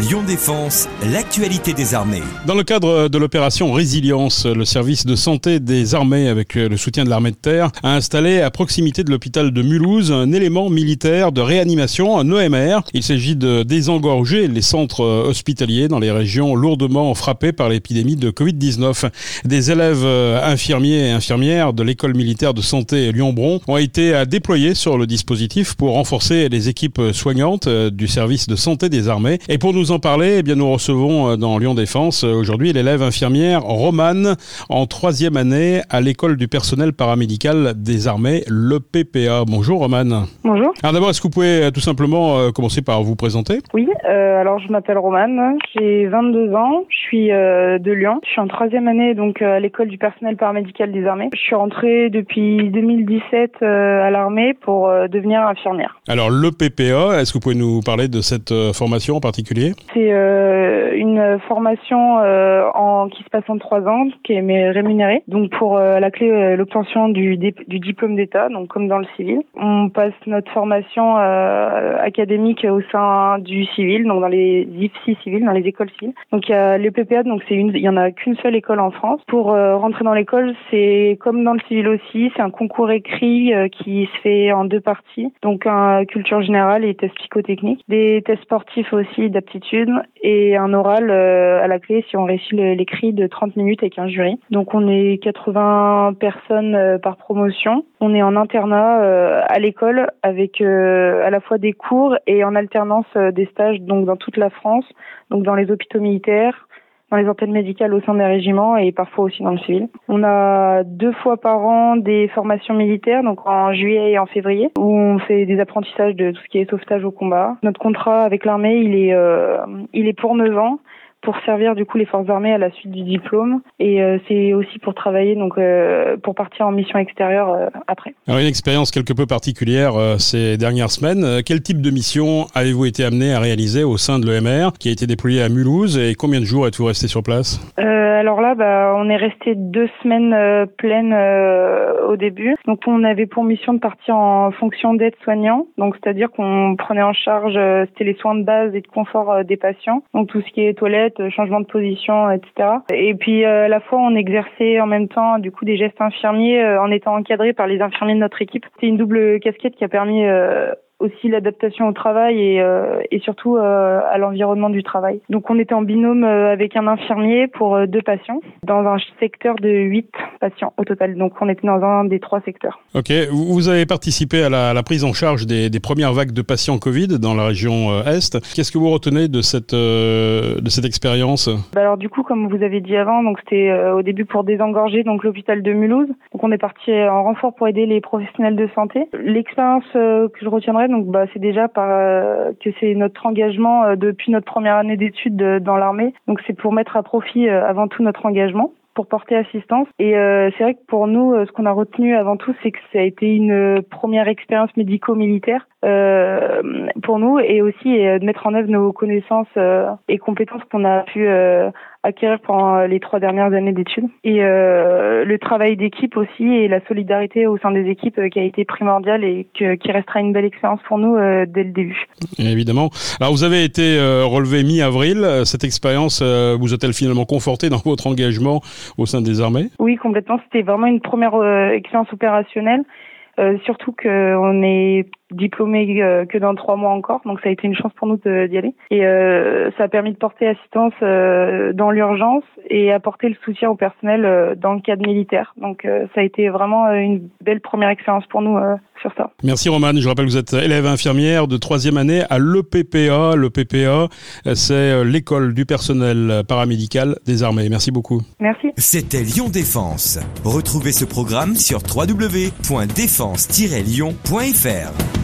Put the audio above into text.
Lyon Défense, l'actualité des armées. Dans le cadre de l'opération Résilience, le service de santé des armées, avec le soutien de l'armée de terre, a installé à proximité de l'hôpital de Mulhouse un élément militaire de réanimation, un OMR. Il s'agit de désengorger les centres hospitaliers dans les régions lourdement frappées par l'épidémie de Covid-19. Des élèves infirmiers et infirmières de l'école militaire de santé Lyon-Bron ont été déployés sur le dispositif pour renforcer les équipes soignantes du service de santé des armées. Et pour nous en parler, eh bien, nous recevons euh, dans Lyon Défense euh, aujourd'hui l'élève infirmière Romane en troisième année à l'école du personnel paramédical des armées, le PPA. Bonjour Romane. Bonjour. Alors d'abord, est-ce que vous pouvez euh, tout simplement commencer par vous présenter? Oui, alors je m'appelle Romane, j'ai 22 ans, je suis de Lyon, je suis en troisième année donc à l'école du personnel paramédical des armées. Je suis rentrée depuis 2017 à l'armée pour devenir infirmière. Alors le PPA, est-ce que vous pouvez nous parler de cette formation en particulier? C'est euh, une formation euh, en, qui se passe en trois ans, qui est rémunérée. Donc pour euh, la clé l'obtention du, du diplôme d'État, donc comme dans le civil. On passe notre formation académique au sein du civil, donc dans les IFSI civils, dans les écoles civiles. Donc il y a le PPA, donc c'est une, il y en a qu'une seule école en France. Pour rentrer dans l'école, c'est comme dans le civil aussi, c'est un concours écrit qui se fait en deux parties. Donc un culture générale et test psychotechniques, des tests sportifs aussi d'aptitude et un oral euh, à la clé si on réussit l'écrit de 30 minutes avec un jury. Donc on est 80 personnes euh, par promotion. On est en internat euh, à l'école avec à la fois des cours et en alternance des stages donc dans toute la France, donc dans les hôpitaux militaires, dans les antennes médicales au sein des régiments et parfois aussi dans le civil. On a deux fois par an des formations militaires, donc en juillet et en février, où on fait des apprentissages de tout ce qui est sauvetage au combat. Notre contrat avec l'armée, il est, euh, il est pour 9 ans pour servir du coup les forces armées à la suite du diplôme et euh, c'est aussi pour travailler donc euh, pour partir en mission extérieure euh, après. Alors une expérience quelque peu particulière ces dernières semaines. Quel type de mission avez-vous été amené à réaliser au sein de l'EMR qui a été déployé à Mulhouse et combien de jours êtes-vous resté sur place? Alors là, bah, on est resté deux semaines pleines au début. Donc on avait pour mission de partir en fonction d'aide-soignant, donc c'est-à-dire qu'on prenait en charge c'était les soins de base et de confort des patients, donc tout ce qui est toilette euh, changement de position, etc. Et puis euh, à la fois on exerçait en même temps du coup des gestes infirmiers euh, en étant encadré par les infirmiers de notre équipe. C'est une double casquette qui a permis aussi l'adaptation au travail et, euh, et surtout euh, à l'environnement du travail. Donc on était en binôme euh, avec un infirmier pour deux patients dans un secteur de huit patients au total. Donc on était dans un des trois secteurs. Ok, vous avez participé à la, la prise en charge des, des, premières vagues de patients Covid dans la région Est. Qu'est-ce que vous retenez de cette, de cette expérience? Bah Alors du coup, comme vous avez dit avant, donc c'était au début pour désengorger donc l'hôpital de Mulhouse. Donc on est parti en renfort pour aider les professionnels de santé. L'expérience que je retiendrai donc bah, c'est déjà par, euh, que c'est notre engagement euh, depuis notre première année d'études dans l'armée. Donc c'est pour mettre à profit euh, avant tout notre engagement pour porter assistance. Et c'est vrai que pour nous, ce qu'on a retenu avant tout, c'est que ça a été une première expérience médico-militaire pour nous et aussi de mettre en œuvre nos connaissances et compétences qu'on a pu acquérir pendant euh, les trois dernières années d'études. Et euh, le travail d'équipe aussi et la solidarité au sein des équipes euh, qui a été primordial et qui restera une belle expérience pour nous dès le début. évidemment. Alors vous avez été relevé mi-avril. Cette expérience vous a-t-elle finalement conforté dans votre engagement au sein des armées? Oui, complètement. C'était vraiment une première expérience opérationnelle. Surtout qu'on est diplômé euh, que dans trois mois encore, donc ça a été une chance pour nous d'y aller. Et euh, ça a permis de porter assistance euh, dans l'urgence et apporter le soutien au personnel dans le cadre militaire. Donc ça a été vraiment une belle première expérience pour nous sur ça. Merci Roman. Je rappelle que vous êtes élève infirmière de troisième année à l'EPPA. L'EPPA, c'est l'école du personnel paramédical des armées. Merci beaucoup. Merci. C'était Lyon Défense. Retrouvez ce programme sur www.défense-lyon.fr.